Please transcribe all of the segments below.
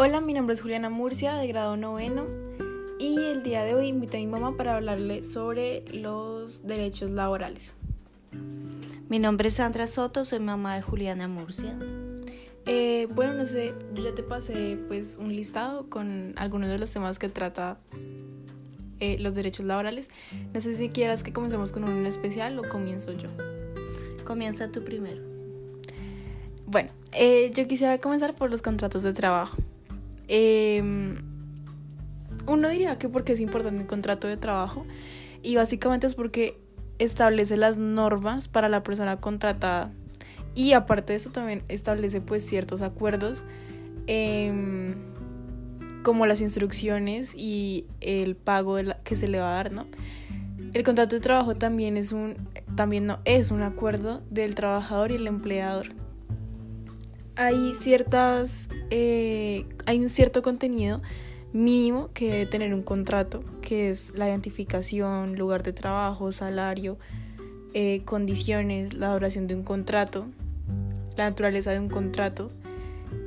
Hola, mi nombre es Juliana Murcia, de grado noveno, y el día de hoy invité a mi mamá para hablarle sobre los derechos laborales. Mi nombre es Sandra Soto, soy mamá de Juliana Murcia. Eh, bueno, no sé, yo ya te pasé pues un listado con algunos de los temas que trata eh, los derechos laborales. No sé si quieras que comencemos con un especial o comienzo yo. Comienza tú primero. Bueno, eh, yo quisiera comenzar por los contratos de trabajo. Em, uno diría que porque es importante el contrato de trabajo y básicamente es porque establece las normas para la persona contratada y aparte de eso también establece pues ciertos acuerdos em, como las instrucciones y el pago que se le va a dar, ¿no? El contrato de trabajo también es un también no es un acuerdo del trabajador y el empleador hay ciertas, eh, hay un cierto contenido mínimo que debe tener un contrato, que es la identificación, lugar de trabajo, salario, eh, condiciones, la duración de un contrato, la naturaleza de un contrato.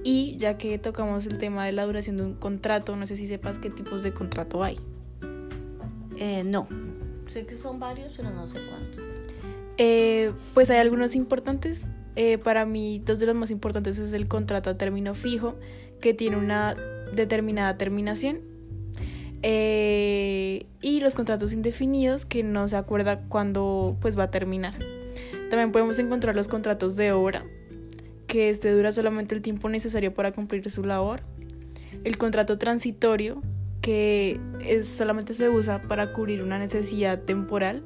Y ya que tocamos el tema de la duración de un contrato, no sé si sepas qué tipos de contrato hay. Eh, no, sé que son varios, pero no sé cuántos. pues hay algunos importantes eh, para mí, dos de los más importantes es el contrato a término fijo, que tiene una determinada terminación, eh, y los contratos indefinidos, que no se acuerda cuándo pues, va a terminar. También podemos encontrar los contratos de obra, que este dura solamente el tiempo necesario para cumplir su labor. El contrato transitorio, que es, solamente se usa para cubrir una necesidad temporal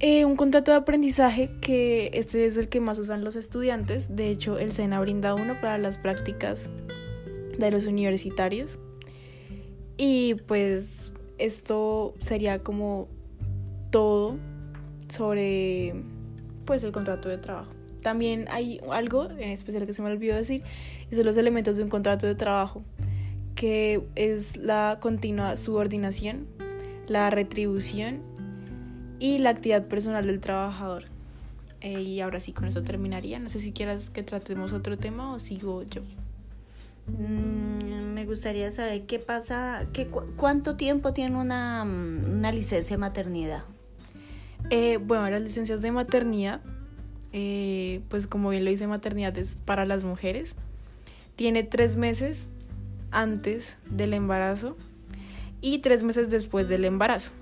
eh, un contrato de aprendizaje que este es el que más usan los estudiantes. De hecho, el SENA brinda uno para las prácticas de los universitarios. Y pues esto sería como todo sobre pues el contrato de trabajo. También hay algo en especial que se me olvidó decir, y son los elementos de un contrato de trabajo, que es la continua subordinación, la retribución y la actividad personal del trabajador. Eh, y ahora sí, con eso terminaría. No sé si quieras que tratemos otro tema o sigo yo. Mm, me gustaría saber qué pasa, qué, cuánto tiempo tiene una, una licencia de maternidad. Eh, bueno, las licencias de maternidad, eh, pues como bien lo dice, maternidad es para las mujeres. Tiene tres meses antes del embarazo y tres meses después del embarazo.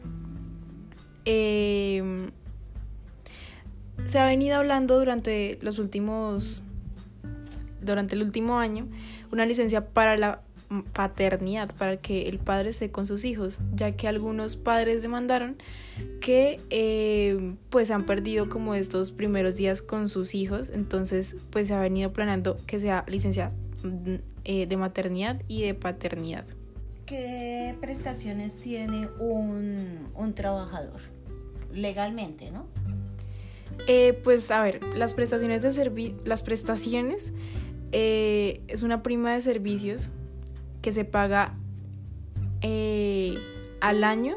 Em, se ha venido hablando durante los últimos, durante el último año, una licencia para la paternidad, para que el padre esté con sus hijos, ya que algunos padres demandaron que em, pues han perdido como estos primeros días con sus hijos, entonces pues se ha venido planeando que sea licencia mm, eh, de maternidad y de paternidad. ¿Qué prestaciones tiene un, un trabajador? Legalmente, ¿no? Eh, pues a ver, las prestaciones de servicio, las prestaciones eh, es una prima de servicios que se paga eh, al año,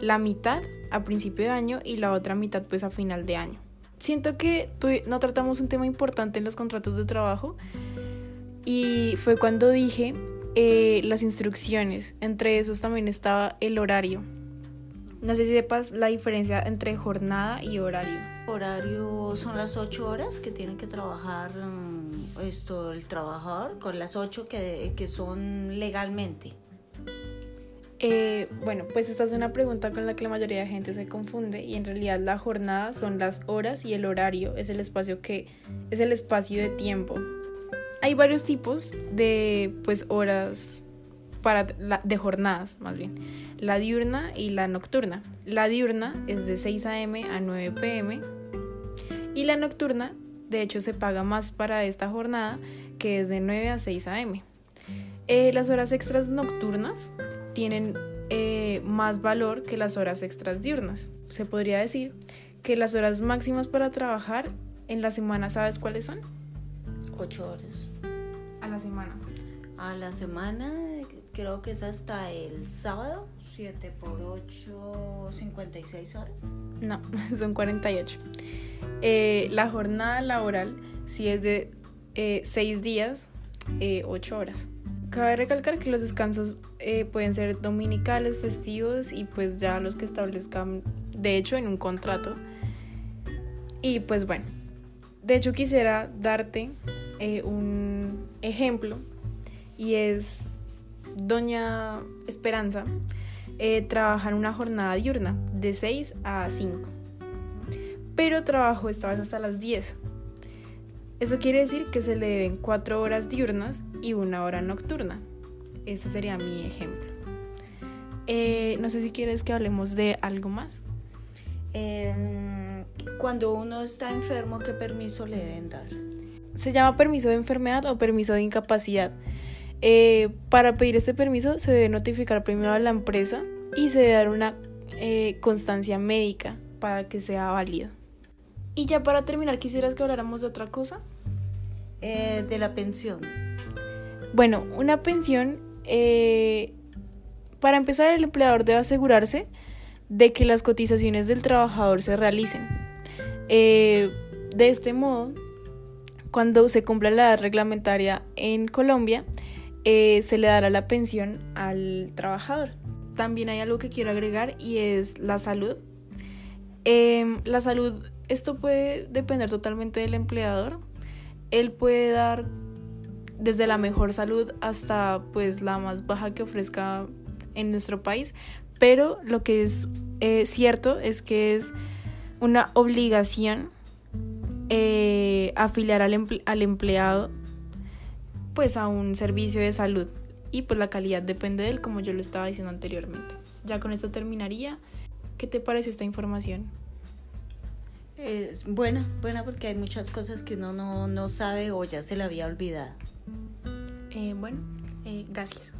la mitad a principio de año y la otra mitad pues a final de año. Siento que no tratamos un tema importante en los contratos de trabajo y fue cuando dije las instrucciones, entre esos también estaba el horario no sé si sepas la diferencia entre jornada y horario. Horario son las ocho horas que tiene que trabajar mm, esto el trabajador con las ocho que, que son legalmente. Eh, bueno, pues esta es una pregunta con la que la mayoría de gente se confunde y en realidad la jornada son las horas y el horario es el espacio que es el espacio de tiempo. Hay varios tipos de pues horas para de jornadas, más bien, la diurna y la nocturna. La diurna es de 6 a.m. a 9 p.m. y la nocturna, de hecho, se paga más para esta jornada, que es de 9 a 6 a.m. Eh, las horas extras nocturnas tienen eh, más valor que las horas extras diurnas. Se podría decir que las horas máximas para trabajar en la semana, ¿sabes cuáles son? 8 horas. A la semana. A la semana creo que es hasta el sábado, 7 por 8, 56 horas. No, son 48. Eh, la jornada laboral, si es de 6 eh, días, 8 eh, horas. Cabe recalcar que los descansos eh, pueden ser dominicales, festivos y pues ya los que establezcan, de hecho, en un contrato. Y pues bueno, de hecho quisiera darte eh, un ejemplo y es Doña Esperanza eh, trabaja en una jornada diurna de 6 a 5, pero trabajó esta vez hasta las 10. Eso quiere decir que se le deben 4 horas diurnas y una hora nocturna. Este sería mi ejemplo. Eh, no sé si quieres que hablemos de algo más. Em, cuando uno está enfermo, ¿qué permiso le deben dar? Se llama permiso de enfermedad o permiso de incapacidad. Eh, para pedir este permiso se debe notificar primero a la empresa y se debe dar una eh, constancia médica para que sea válido. Y ya para terminar, ¿quisieras que habláramos de otra cosa? Eh, de la pensión. Bueno, una pensión, para empezar, el empleador debe asegurarse de que las cotizaciones del trabajador se realicen. de este modo, cuando se cumpla la edad reglamentaria en Colombia, eh, se le dará la pensión al trabajador. También hay algo que quiero agregar y es la salud. Em, la salud, esto puede depender totalmente del empleador. Él puede dar desde la mejor salud hasta pues la más baja que ofrezca en nuestro país, pero lo que es eh, cierto es que es una obligación eh, afiliar al, al empleado pues a un servicio de salud y pues la calidad depende de él como yo lo estaba diciendo anteriormente. Ya con esto terminaría. ¿Qué te parece esta información? Es buena, buena porque hay muchas cosas que uno no, no sabe o ya se la había olvidado. Eh, bueno, eh, gracias.